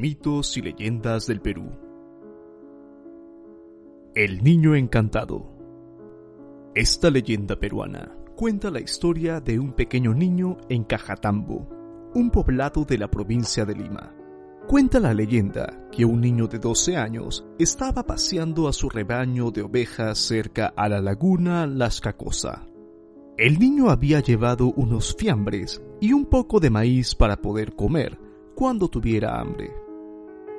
Mitos y leyendas del Perú. El niño encantado. Esta leyenda peruana cuenta la historia de un pequeño niño en Cajatambo, un poblado de la provincia de Lima. Cuenta la leyenda que un niño de 12 años estaba paseando a su rebaño de ovejas cerca a la laguna Las Cacosa. El niño había llevado unos fiambres y un poco de maíz para poder comer cuando tuviera hambre.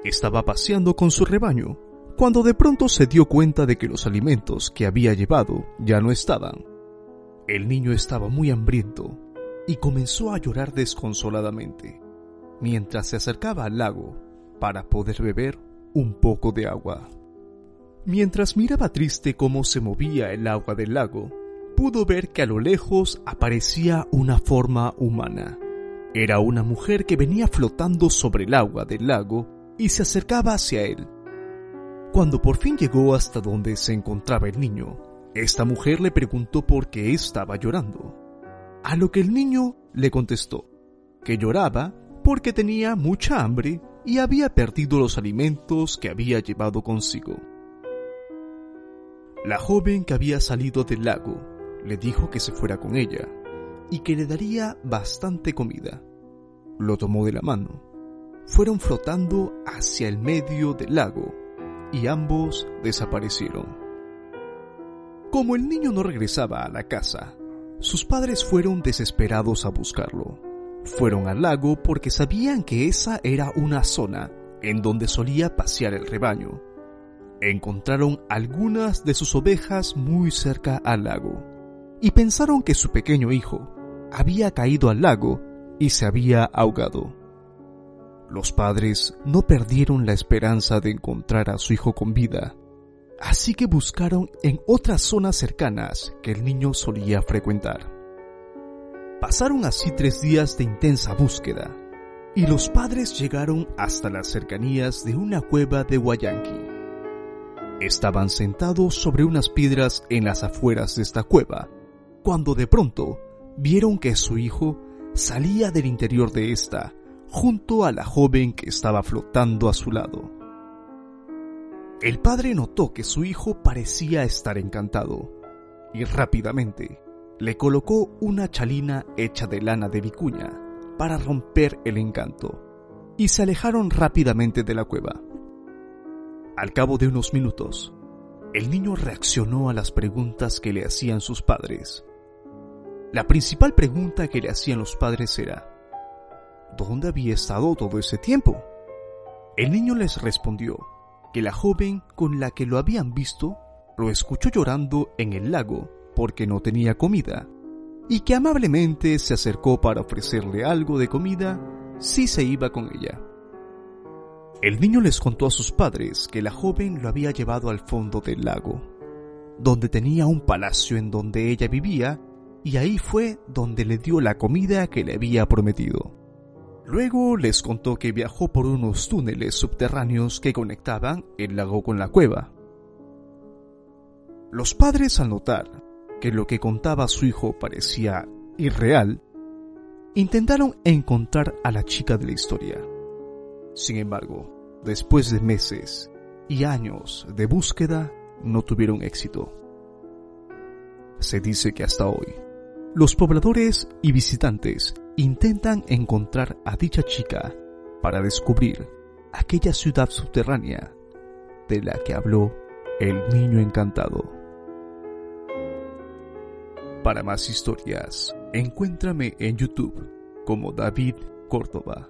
Estaba paseando con su rebaño cuando de pronto se dio cuenta de que los alimentos que había llevado ya no estaban. El niño estaba muy hambriento y comenzó a llorar desconsoladamente mientras se acercaba al lago para poder beber un poco de agua. Mientras miraba triste cómo se movía el agua del lago, pudo ver que a lo lejos aparecía una forma humana. Era una mujer que venía flotando sobre el agua del lago y se acercaba hacia él. Cuando por fin llegó hasta donde se encontraba el niño, esta mujer le preguntó por qué estaba llorando. A lo que el niño le contestó que lloraba porque tenía mucha hambre y había perdido los alimentos que había llevado consigo. La joven que había salido del lago le dijo que se fuera con ella y que le daría bastante comida. Lo tomó de la mano fueron flotando hacia el medio del lago y ambos desaparecieron. Como el niño no regresaba a la casa, sus padres fueron desesperados a buscarlo. Fueron al lago porque sabían que esa era una zona en donde solía pasear el rebaño. Encontraron algunas de sus ovejas muy cerca al lago y pensaron que su pequeño hijo había caído al lago y se había ahogado. Los padres no perdieron la esperanza de encontrar a su hijo con vida, así que buscaron en otras zonas cercanas que el niño solía frecuentar. Pasaron así tres días de intensa búsqueda, y los padres llegaron hasta las cercanías de una cueva de Guayanqui. Estaban sentados sobre unas piedras en las afueras de esta cueva, cuando de pronto vieron que su hijo salía del interior de esta junto a la joven que estaba flotando a su lado. El padre notó que su hijo parecía estar encantado y rápidamente le colocó una chalina hecha de lana de vicuña para romper el encanto y se alejaron rápidamente de la cueva. Al cabo de unos minutos, el niño reaccionó a las preguntas que le hacían sus padres. La principal pregunta que le hacían los padres era, ¿dónde había estado todo ese tiempo? El niño les respondió que la joven con la que lo habían visto lo escuchó llorando en el lago porque no tenía comida y que amablemente se acercó para ofrecerle algo de comida si se iba con ella. El niño les contó a sus padres que la joven lo había llevado al fondo del lago, donde tenía un palacio en donde ella vivía y ahí fue donde le dio la comida que le había prometido. Luego les contó que viajó por unos túneles subterráneos que conectaban el lago con la cueva. Los padres al notar que lo que contaba su hijo parecía irreal, intentaron encontrar a la chica de la historia. Sin embargo, después de meses y años de búsqueda, no tuvieron éxito. Se dice que hasta hoy, los pobladores y visitantes intentan encontrar a dicha chica para descubrir aquella ciudad subterránea de la que habló el niño encantado. Para más historias, encuéntrame en YouTube como David Córdoba.